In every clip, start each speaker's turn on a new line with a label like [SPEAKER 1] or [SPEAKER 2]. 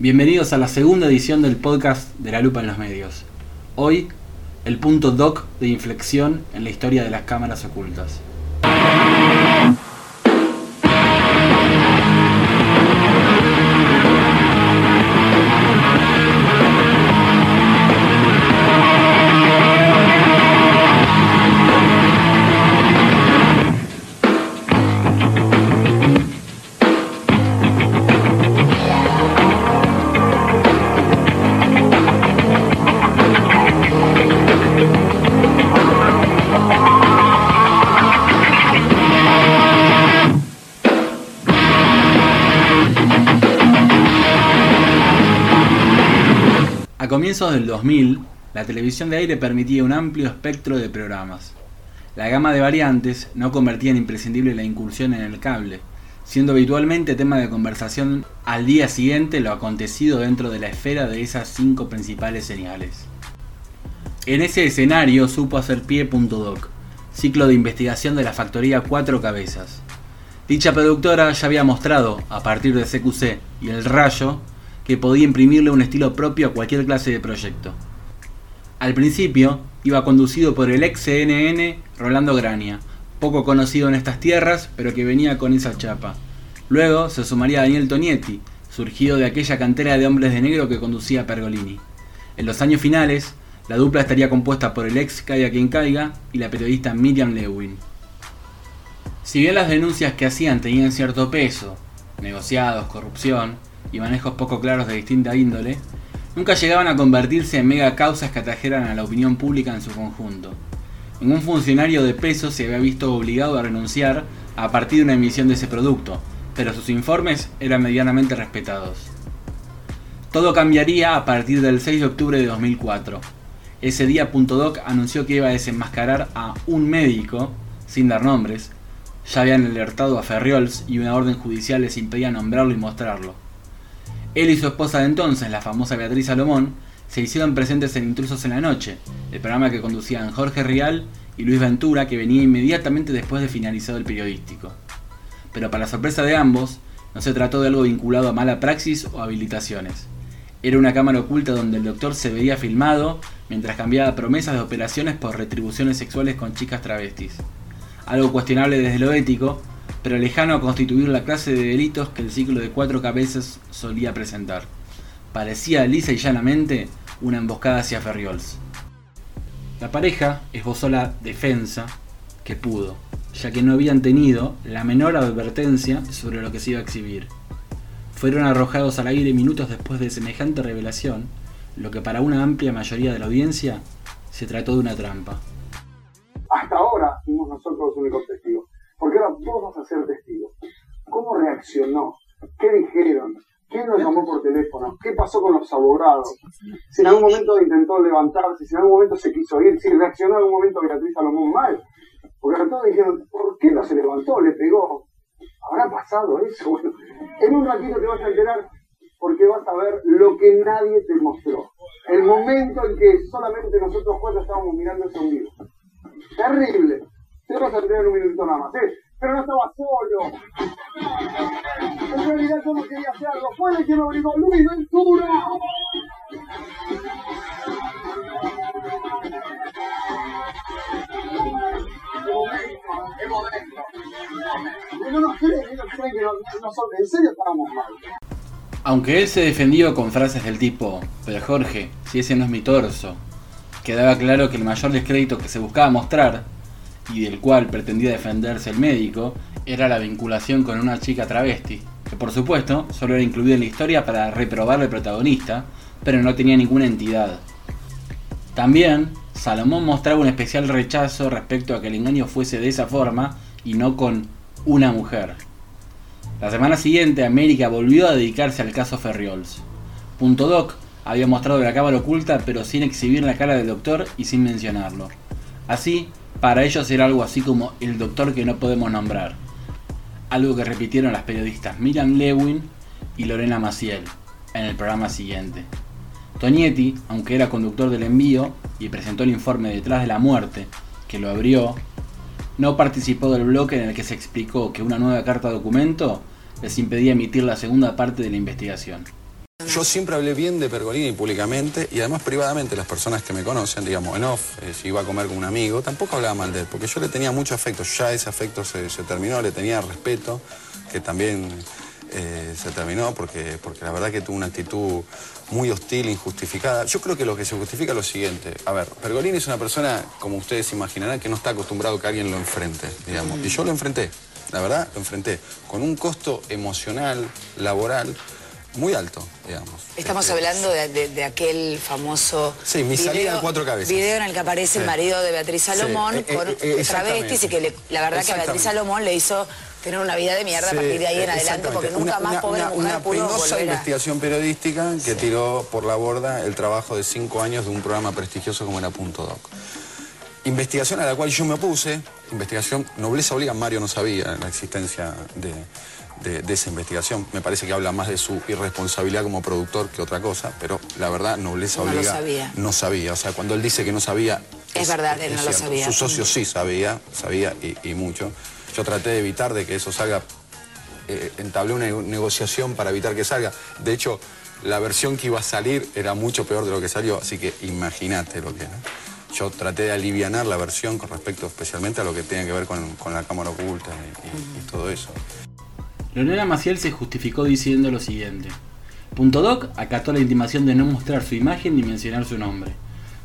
[SPEAKER 1] Bienvenidos a la segunda edición del podcast de La Lupa en los Medios. Hoy, el punto doc de inflexión en la historia de las cámaras ocultas. Comienzos del 2000, la televisión de aire permitía un amplio espectro de programas. La gama de variantes no convertía en imprescindible la incursión en el cable, siendo habitualmente tema de conversación al día siguiente lo acontecido dentro de la esfera de esas cinco principales señales. En ese escenario supo hacer pie Doc, ciclo de investigación de la factoría Cuatro Cabezas. Dicha productora ya había mostrado, a partir de CQC y El Rayo, que podía imprimirle un estilo propio a cualquier clase de proyecto. Al principio, iba conducido por el ex CNN Rolando Grania, poco conocido en estas tierras, pero que venía con esa chapa. Luego se sumaría Daniel Tonietti, surgido de aquella cantera de hombres de negro que conducía Pergolini. En los años finales, la dupla estaría compuesta por el ex Caiga quien caiga y la periodista Miriam Lewin. Si bien las denuncias que hacían tenían cierto peso, negociados, corrupción, y manejos poco claros de distinta índole, nunca llegaban a convertirse en mega causas que atrajeran a la opinión pública en su conjunto. Ningún funcionario de peso se había visto obligado a renunciar a partir de una emisión de ese producto, pero sus informes eran medianamente respetados. Todo cambiaría a partir del 6 de octubre de 2004. Ese día Doc anunció que iba a desenmascarar a un médico, sin dar nombres, ya habían alertado a Ferriols y una orden judicial les impedía nombrarlo y mostrarlo. Él y su esposa de entonces, la famosa Beatriz Salomón, se hicieron presentes en Intrusos en la Noche, el programa que conducían Jorge Rial y Luis Ventura, que venía inmediatamente después de finalizado el periodístico. Pero para sorpresa de ambos, no se trató de algo vinculado a mala praxis o habilitaciones. Era una cámara oculta donde el doctor se veía filmado mientras cambiaba promesas de operaciones por retribuciones sexuales con chicas travestis. Algo cuestionable desde lo ético, pero lejano a constituir la clase de delitos que el ciclo de cuatro cabezas solía presentar. Parecía lisa y llanamente una emboscada hacia Ferriols. La pareja esbozó la defensa que pudo, ya que no habían tenido la menor advertencia sobre lo que se iba a exhibir. Fueron arrojados al aire minutos después de semejante revelación, lo que para una amplia mayoría de la audiencia se trató de una trampa.
[SPEAKER 2] Hasta ahora fuimos nosotros los únicos testigos vos vas a ser testigo. ¿Cómo reaccionó? ¿Qué dijeron? ¿Quién lo llamó por teléfono? ¿Qué pasó con los abogados? Si en algún momento intentó levantarse, si en algún momento se quiso ir, si reaccionó en algún momento Beatriz Salomón mal. Porque todos dijeron, ¿por qué no se levantó? ¿Le pegó? ¿Habrá pasado eso? Bueno, en un ratito te vas a enterar porque vas a ver lo que nadie te mostró. El momento en que solamente nosotros cuatro estábamos mirando ese vivo. Terrible. Te vas a tener un minuto nada más, ¿eh? Pero no estaba solo. En realidad yo no quería hacerlo. Fue el que me obligó Luis Ventura. No nos creen, creen que en serio estábamos mal.
[SPEAKER 1] Aunque él se defendió con frases del tipo, pero Jorge, si ese no es mi torso, quedaba claro que el mayor descrédito que se buscaba mostrar y del cual pretendía defenderse el médico, era la vinculación con una chica travesti, que por supuesto solo era incluida en la historia para reprobar al protagonista, pero no tenía ninguna entidad. También, Salomón mostraba un especial rechazo respecto a que el engaño fuese de esa forma y no con una mujer. La semana siguiente, América volvió a dedicarse al caso Ferriols. Punto Doc había mostrado la cámara oculta, pero sin exhibir la cara del doctor y sin mencionarlo. Así, para ellos era algo así como el doctor que no podemos nombrar. Algo que repitieron las periodistas Miriam Lewin y Lorena Maciel en el programa siguiente. Tonietti, aunque era conductor del envío y presentó el informe detrás de la muerte, que lo abrió, no participó del bloque en el que se explicó que una nueva carta documento les impedía emitir la segunda parte de la investigación.
[SPEAKER 3] Yo siempre hablé bien de Pergolini públicamente y además privadamente las personas que me conocen, digamos, en off, eh, si iba a comer con un amigo, tampoco hablaba mal de él, porque yo le tenía mucho afecto, ya ese afecto se, terminó, le tenía respeto, que también eh, se terminó porque, porque la verdad que tuvo una actitud muy hostil, injustificada. Yo creo que lo que se justifica es lo siguiente. A ver, Pergolini es una persona, como ustedes imaginarán, que no está acostumbrado a que alguien lo enfrente, digamos. Y yo lo enfrenté, la verdad, lo enfrenté, con un costo emocional, laboral, muy alto, digamos.
[SPEAKER 4] Estamos este, hablando de, aquel famoso
[SPEAKER 3] sí, mi salida de cuatro cabezas.
[SPEAKER 4] video en el que aparece el marido de Beatriz Salomón eh, con eh, eh, travestis y que la verdad que a Beatriz Salomón le hizo tener una vida de mierda a partir de ahí en adelante porque nunca más pobre una, mujer
[SPEAKER 3] una penosa investigación periodística que tiró por la borda el trabajo de cinco años de un programa prestigioso como era Punto Doc. Investigación a la cual yo me opuse, investigación, nobleza obliga, Mario no sabía la existencia de, de, esa investigación. Me parece que habla más de su irresponsabilidad como productor que otra cosa, pero la verdad, nobleza
[SPEAKER 4] no
[SPEAKER 3] obliga.
[SPEAKER 4] sabía.
[SPEAKER 3] No sabía. O sea, cuando él dice que no sabía.
[SPEAKER 4] Es, verdad, él no lo sabía.
[SPEAKER 3] Su socio sí sabía, sabía y, mucho. Yo traté de evitar de que eso salga. Eh, entablé una negociación para evitar que salga. De hecho, la versión que iba a salir era mucho peor de lo que salió, así que imagínate lo que. Yo traté de aliviar la versión con respecto especialmente a lo que tiene que ver con, la cámara oculta y todo eso.
[SPEAKER 1] Leonela Maciel se justificó diciendo lo siguiente. Punto Doc acató la intimación de no mostrar su imagen ni mencionar su nombre.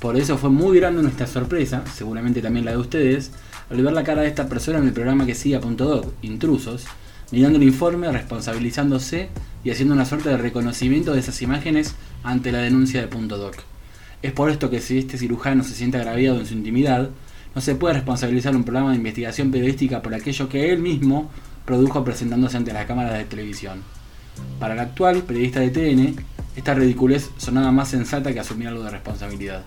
[SPEAKER 1] Por eso fue muy grande nuestra sorpresa, seguramente también la de ustedes, al ver la cara de esta persona en el programa que sigue a Punto Doc, Intrusos, mirando el informe, responsabilizándose y haciendo una suerte de reconocimiento de esas imágenes ante la denuncia de Punto Doc. Es por esto que si este cirujano se siente agraviado en su intimidad, no se puede responsabilizar un programa de investigación periodística por aquello que él mismo produjo presentándose ante las cámaras de televisión. Para el actual periodista de TN, esta ridiculez sonaba más sensata que asumir algo de responsabilidad.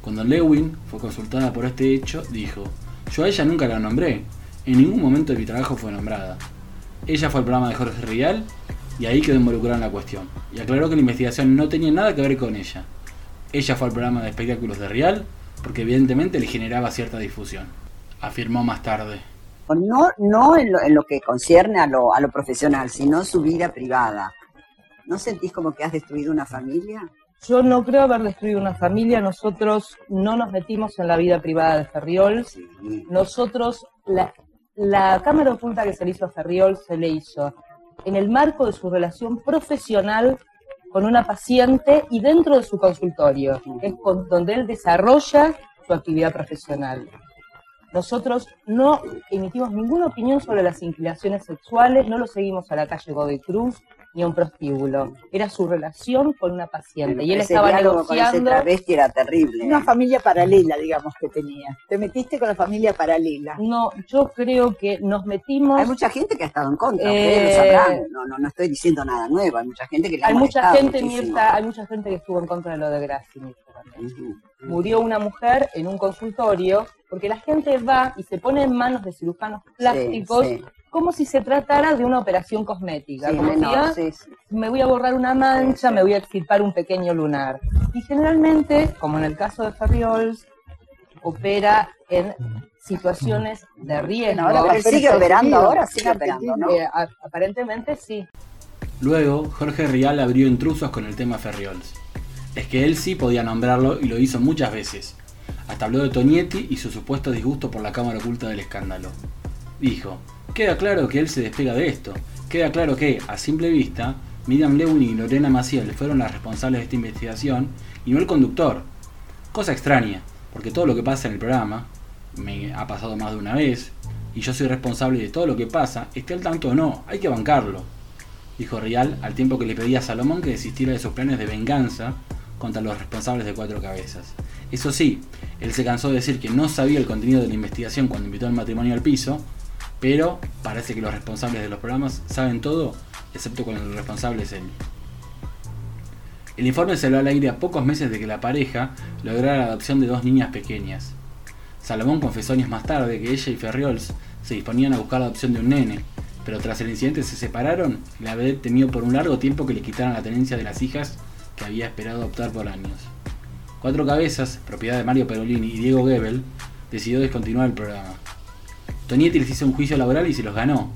[SPEAKER 1] Cuando Lewin fue consultada por este hecho, dijo, yo a ella nunca la nombré, en ningún momento de mi trabajo fue nombrada. Ella fue al programa de Jorge Rial y ahí quedó involucrada en la cuestión, y aclaró que la investigación no tenía nada que ver con ella. Ella fue al programa de espectáculos de Rial porque evidentemente le generaba cierta difusión. Afirmó más tarde
[SPEAKER 5] no, no en, lo, que concierne a lo, a lo profesional, sino su vida privada. ¿No sentís como que has destruido una familia?
[SPEAKER 6] Yo no creo haber destruido una familia. Nosotros no nos metimos en la vida privada de Ferriol. Nosotros, la, la cámara oculta que se le hizo a Ferriol se le hizo en el marco de su relación profesional con una paciente y dentro de su consultorio, es donde él desarrolla su actividad profesional. Nosotros no emitimos ninguna opinión sobre las inclinaciones sexuales, no lo seguimos a la calle Godoy Cruz ni a un prostíbulo. Era su relación con una paciente. y él estaba negociando.
[SPEAKER 5] Con ese era terrible.
[SPEAKER 7] Una familia paralela, digamos, que tenía. ¿Te metiste con la familia paralela?
[SPEAKER 6] No, yo creo que nos metimos.
[SPEAKER 5] Hay mucha gente que ha estado en contra, eh... no, no, no estoy diciendo nada nuevo, hay mucha gente que le
[SPEAKER 6] Hay mucha gente, Mirta, hay mucha gente que estuvo en contra de lo de Graci, Murió una mujer en un consultorio porque la gente va y se pone en manos de cirujanos plásticos como si se tratara de una operación cosmética. como ah, me voy a borrar una mancha, me voy a extirpar un pequeño lunar. Y generalmente, como en el caso de Ferriols, opera en situaciones de riesgo.
[SPEAKER 5] Ahora, sigue operando ahora, sigue operando, ¿no?
[SPEAKER 6] Eh, aparentemente sí.
[SPEAKER 1] Luego, Jorge Rial abrió intrusos con el tema Ferriols. Es que él sí podía nombrarlo y lo hizo muchas veces. Hasta habló de Tonietti y su supuesto disgusto por la cámara oculta del escándalo. Dijo, queda claro que él se despega de esto. Queda claro que, a simple vista, Miriam Lewin y Lorena Maciel fueron las responsables de esta investigación y no el conductor. Cosa extraña, porque todo lo que pasa en el programa, me ha pasado más de una vez, y yo soy responsable de todo lo que pasa, esté al tanto o no, hay que bancarlo. Dijo Rial al tiempo que le pedía a Salomón que desistiera de sus planes de venganza contra los responsables de Cuatro Cabezas. Eso sí, él se cansó de decir que no sabía el contenido de la investigación cuando invitó al matrimonio al piso, pero parece que los responsables de los programas saben todo, excepto cuando el responsable es él. El informe salió al aire a pocos meses de que la pareja lograra la adopción de dos niñas pequeñas. Salomón confesó años más tarde que ella y Ferriols se disponían a buscar la adopción de un nene, pero tras el incidente se separaron y la vedette temió por un largo tiempo que le quitaran la tenencia de las hijas que había esperado adoptar por años. Cuatro Cabezas, propiedad de Mario Perolini y Diego Gebel, decidió descontinuar el programa. Tonietti les hizo un juicio laboral y se los ganó,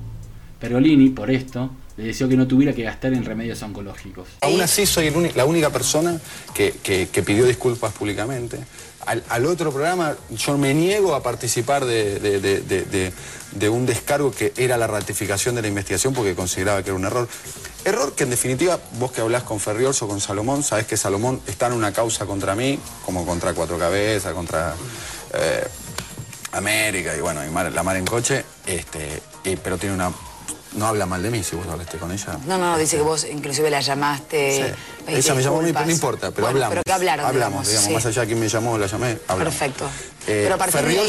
[SPEAKER 1] Perolini, por esto, le deseó que no tuviera que gastar en remedios oncológicos.
[SPEAKER 3] Aún así soy la única persona que, pidió disculpas públicamente. Al, otro programa yo me niego a participar de, un descargo que era la ratificación de la investigación porque consideraba que era un error. Error que en definitiva, vos que hablás con Ferriols o con Salomón, sabés que Salomón está en una causa contra mí, como contra Cuatro Cabezas, contra eh, América y bueno, la mar en coche, este, pero tiene una no habla mal de mí si vos hablaste con ella.
[SPEAKER 4] No, no, dice que vos inclusive la llamaste.
[SPEAKER 3] Sí. Ella me llamó, no importa, pero hablamos.
[SPEAKER 4] Pero que hablaron,
[SPEAKER 3] Hablamos, digamos, más allá de quién me llamó, la llamé, hablamos.
[SPEAKER 4] Perfecto.
[SPEAKER 3] Eh,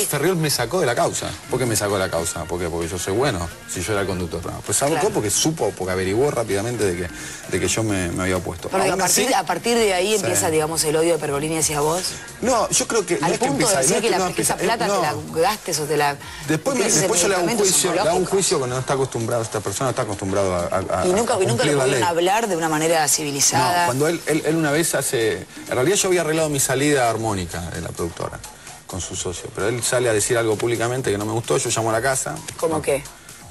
[SPEAKER 3] Ferriol, me sacó de la causa. ¿Por qué me sacó de la causa? ¿Por Porque yo soy bueno, si yo era el conductor. pues sacó porque supo, porque averiguó rápidamente de que, de que yo me, había opuesto.
[SPEAKER 4] Porque a partir, a partir, de ahí empieza, digamos, el odio de Pergolini hacia vos.
[SPEAKER 3] No, yo creo que...
[SPEAKER 4] Al no punto de decir que, la, esa plata te la gastes o te la...
[SPEAKER 3] Después, después yo le hago un juicio, le hago un juicio cuando no está acostumbrado, esta persona está acostumbrado a...
[SPEAKER 4] y nunca, y nunca le pudieron hablar de una manera civilizada.
[SPEAKER 3] No, cuando él, él una vez hace... En realidad yo había arreglado mi salida armónica de la productora con su socio. Pero él sale a decir algo públicamente que no me gustó, yo llamo a la casa.
[SPEAKER 4] ¿Cómo qué?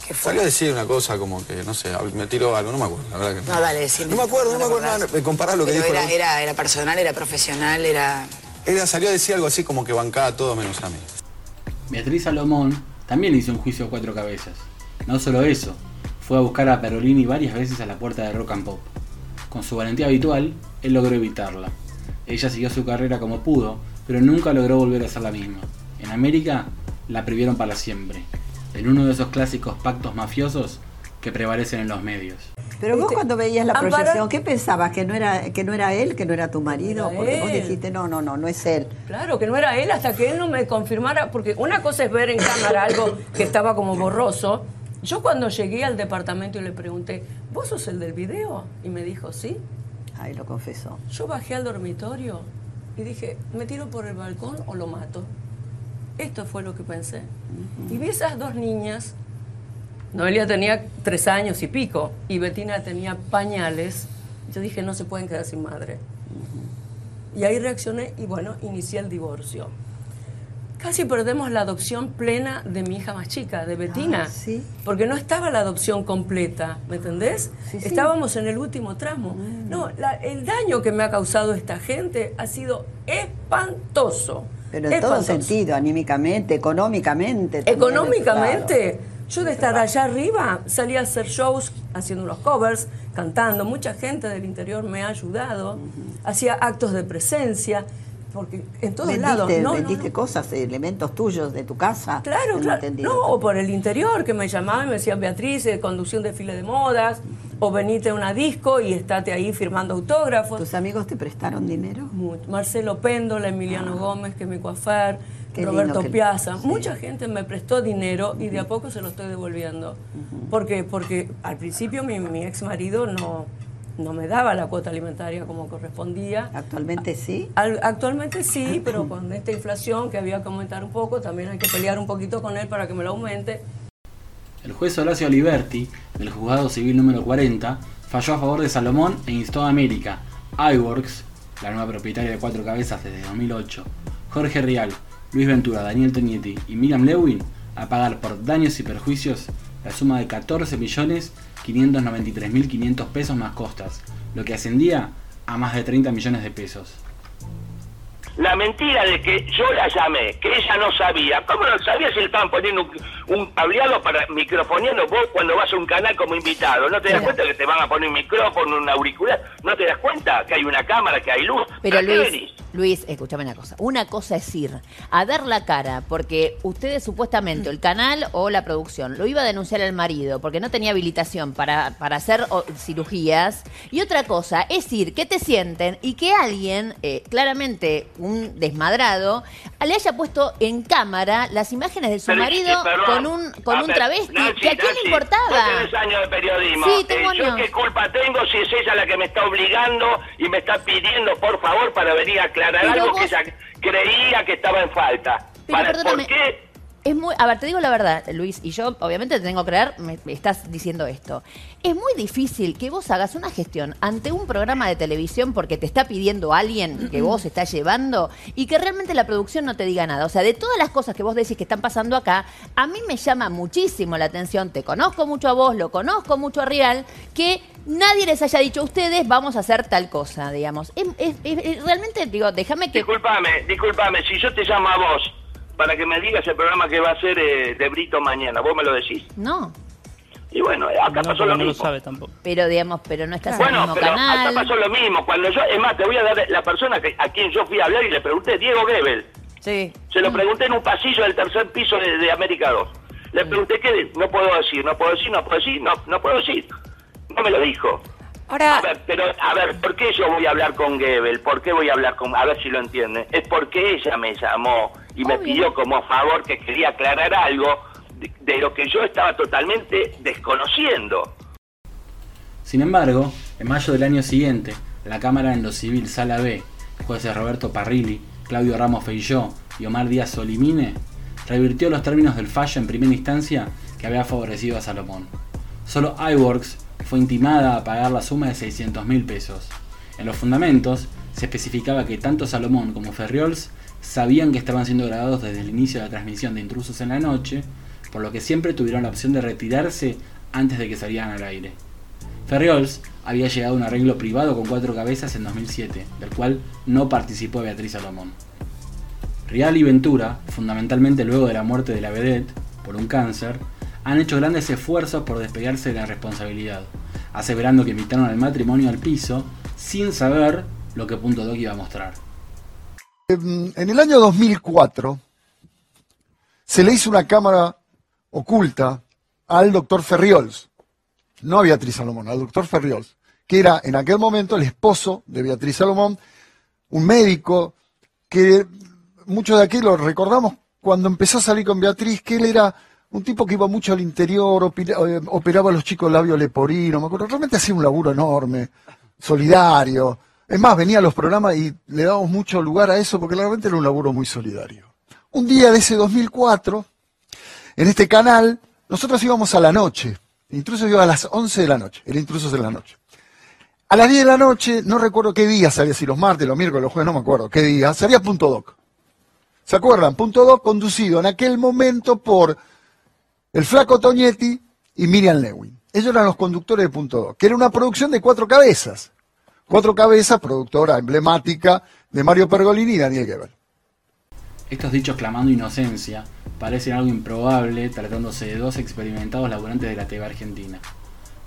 [SPEAKER 4] ¿Qué
[SPEAKER 3] fue? Salió a decir una cosa como que, no sé, me tiró algo, no me acuerdo, la verdad que
[SPEAKER 4] no. No, dale, decime.
[SPEAKER 3] No me acuerdo, no, me acuerdo, comparar lo que dijo.
[SPEAKER 4] Era, era, era personal, era profesional, era...
[SPEAKER 3] Ella salió a decir algo así como que bancaba todo menos a mí.
[SPEAKER 1] Beatriz Salomón también hizo un juicio a cuatro cabezas. No solo eso, fue a buscar a Perolini varias veces a la puerta de Rock and Pop. Con su valentía habitual, él logró evitarla. Ella siguió su carrera como pudo, pero nunca logró volver a ser la misma. En América la privieron para siempre, en uno de esos clásicos pactos mafiosos que prevalecen en los medios.
[SPEAKER 5] Pero vos cuando veías la proyección, ¿qué pensabas? ¿Que no era que no era él, que no era tu marido? porque vos dijiste, no, no, no, no es él.
[SPEAKER 8] Claro, que no era él hasta que él no me confirmara, porque una cosa es ver en cámara algo que estaba como borroso. Yo cuando llegué al departamento y le pregunté, ¿vos sos el del video? Y me dijo, sí.
[SPEAKER 5] Ahí lo confesó.
[SPEAKER 8] Yo bajé al dormitorio y dije, ¿me tiro por el balcón o lo mato? Esto fue lo que pensé. Y vi esas dos niñas. Noelia tenía tres años y pico y Betina tenía pañales. Yo dije, no se pueden quedar sin madre. Y ahí reaccioné y bueno, inicié el divorcio. Casi perdemos la adopción plena de mi hija más chica, de Betina. Ah, porque no estaba la adopción completa, ¿me entendés? Estábamos en el último tramo. No, el daño que me ha causado esta gente ha sido espantoso.
[SPEAKER 5] Pero en todo sentido, anímicamente, económicamente.
[SPEAKER 8] Económicamente. Yo de estar allá arriba salía a hacer shows haciendo unos covers, cantando. Mucha gente del interior me ha ayudado. Hacía actos de presencia porque en todos lados.
[SPEAKER 5] No, vendiste cosas, elementos tuyos de tu casa.
[SPEAKER 8] Claro, claro. No, o por el interior, que me llamaban y me decían, Beatriz, eh, conducción de file de modas, o venite a una disco y estate ahí firmando autógrafos.
[SPEAKER 5] ¿Tus amigos te prestaron dinero?
[SPEAKER 8] Marcelo Péndola, Emiliano ah. Gómez, que es mi coafer, Roberto Piazza. Mucha gente me prestó dinero y de a poco se lo estoy devolviendo. porque Porque al principio mi, mi ex marido no no me daba la cuota alimentaria como correspondía.
[SPEAKER 5] ¿Actualmente sí?
[SPEAKER 8] actualmente sí, pero con esta inflación que había que aumentar un poco, también hay que pelear un poquito con él para que me lo aumente.
[SPEAKER 1] El juez Horacio Aliberti, del juzgado civil número 40, falló a favor de Salomón e instó a América, iWorks, la nueva propietaria de Cuatro Cabezas desde 2008, Jorge Rial, Luis Ventura, Daniel Tonietti y Miriam Lewin a pagar por daños y perjuicios la suma de 14 millones 593.500 pesos más costas, lo que ascendía a más de 30 millones de pesos.
[SPEAKER 9] La mentira de que yo la llamé, que ella no sabía. ¿Cómo no sabía si le estaban poniendo un, un cableado para microfoneando vos cuando vas a un canal como invitado? ¿No te das cuenta que te van a poner un micrófono, un auricular? ¿No te das cuenta que hay una cámara, que hay luz?
[SPEAKER 10] Pero Luis, Luis, escúchame una cosa. Una cosa es ir a dar la cara porque ustedes supuestamente, el canal o la producción, lo iba a denunciar al marido porque no tenía habilitación para, para hacer cirugías. Y otra cosa es ir, que te sienten y que alguien, eh, claramente un desmadrado, le haya puesto en cámara las imágenes de su marido con un con un travesti. ¿Que ¿A quién le importaba?
[SPEAKER 9] Años de periodismo.
[SPEAKER 10] Sí, tengo
[SPEAKER 9] eh, ¿Yo qué culpa tengo si es ella la que me está obligando y me está pidiendo, por favor, para venir a aclarar algo que ella creía que estaba en falta?
[SPEAKER 10] Pero
[SPEAKER 9] ¿Por qué?
[SPEAKER 10] Es muy, a ver, te digo la verdad, Luis, y yo obviamente te tengo que creer, me, estás diciendo esto. Es muy difícil que vos hagas una gestión ante un programa de televisión porque te está pidiendo alguien que vos estás llevando y que realmente la producción no te diga nada. O sea, de todas las cosas que vos decís que están pasando acá, a mí me llama muchísimo la atención, te conozco mucho a vos, lo conozco mucho a Real, que nadie les haya dicho a ustedes vamos a hacer tal cosa, digamos. realmente, digo, déjame que...
[SPEAKER 9] Disculpame, disculpame, si yo te llamo a vos para que me digas el programa que va a ser eh, de Brito mañana. ¿Vos me lo decís?
[SPEAKER 10] No.
[SPEAKER 9] Y bueno, acá pasó lo
[SPEAKER 11] no
[SPEAKER 9] mismo.
[SPEAKER 11] lo sabe tampoco.
[SPEAKER 10] Pero digamos, pero no estás
[SPEAKER 9] bueno,
[SPEAKER 10] en el mismo
[SPEAKER 9] pero
[SPEAKER 10] canal.
[SPEAKER 9] acá pasó lo mismo. Cuando yo, es más, te voy a dar la persona que, a quien yo fui a hablar y le pregunté, Diego Gebel.
[SPEAKER 10] Sí.
[SPEAKER 9] Se lo pregunté en un pasillo del tercer piso de, América 2. Le pregunté qué, no puedo decir, no puedo decir, no puedo decir, no, no puedo decir. No me lo dijo.
[SPEAKER 4] Ahora...
[SPEAKER 9] A ver, pero, a ver, ¿por qué yo voy a hablar con Gebel? ¿Por qué voy a hablar con... A ver si lo entiende. Es porque ella me llamó y me pidió como favor que quería aclarar algo de, lo que yo estaba totalmente desconociendo.
[SPEAKER 1] Sin embargo, en mayo del año siguiente, la Cámara en lo Civil Sala B, jueces Roberto Parrilli, Claudio Ramos Feilló y Omar Díaz Solimine, revirtió los términos del fallo en primera instancia que había favorecido a Salomón. Solo iWorks fue intimada a pagar la suma de 600 mil pesos. En los fundamentos se especificaba que tanto Salomón como Ferriols sabían que estaban siendo grabados desde el inicio de la transmisión de Intrusos en la Noche, por lo que siempre tuvieron la opción de retirarse antes de que salieran al aire. Ferriols había llegado a un arreglo privado con cuatro cabezas en 2007, del cual no participó Beatriz Salomón. Rial y Ventura, fundamentalmente luego de la muerte de la vedette por un cáncer, han hecho grandes esfuerzos por despegarse de la responsabilidad, aseverando que invitaron al matrimonio al piso sin saber lo que Punto Doc iba a mostrar.
[SPEAKER 12] En el año 2004 se le hizo una cámara oculta al doctor Ferriols, no a Beatriz Salomón, al doctor Ferriols, que era en aquel momento el esposo de Beatriz Salomón, un médico que muchos de aquí lo recordamos cuando empezó a salir con Beatriz, que él era un tipo que iba mucho al interior, eh, operaba a los chicos labio leporino, me acuerdo, realmente hacía un laburo enorme, solidario. Es más, venía a los programas y le dábamos mucho lugar a eso porque realmente era un laburo muy solidario. Un día de ese 2004, en este canal, nosotros íbamos a la noche. El intruso iba a las 11 de la noche, el intruso de la noche. A las 10 de la noche, no recuerdo qué día salía, si los martes, los miércoles, los jueves, no me acuerdo qué día, salía Punto Doc. ¿Se acuerdan? Punto Doc conducido en aquel momento por el flaco Toñetti y Miriam Lewin. Ellos eran los conductores de Punto Doc, que era una producción de cuatro cabezas. Cuatro cabezas, productora emblemática de Mario Pergolini y Daniel Gebel.
[SPEAKER 1] Estos dichos clamando inocencia parecen algo improbable tratándose de dos experimentados laburantes de la TV argentina.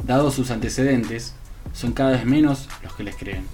[SPEAKER 1] Dados sus antecedentes, son cada vez menos los que les creen.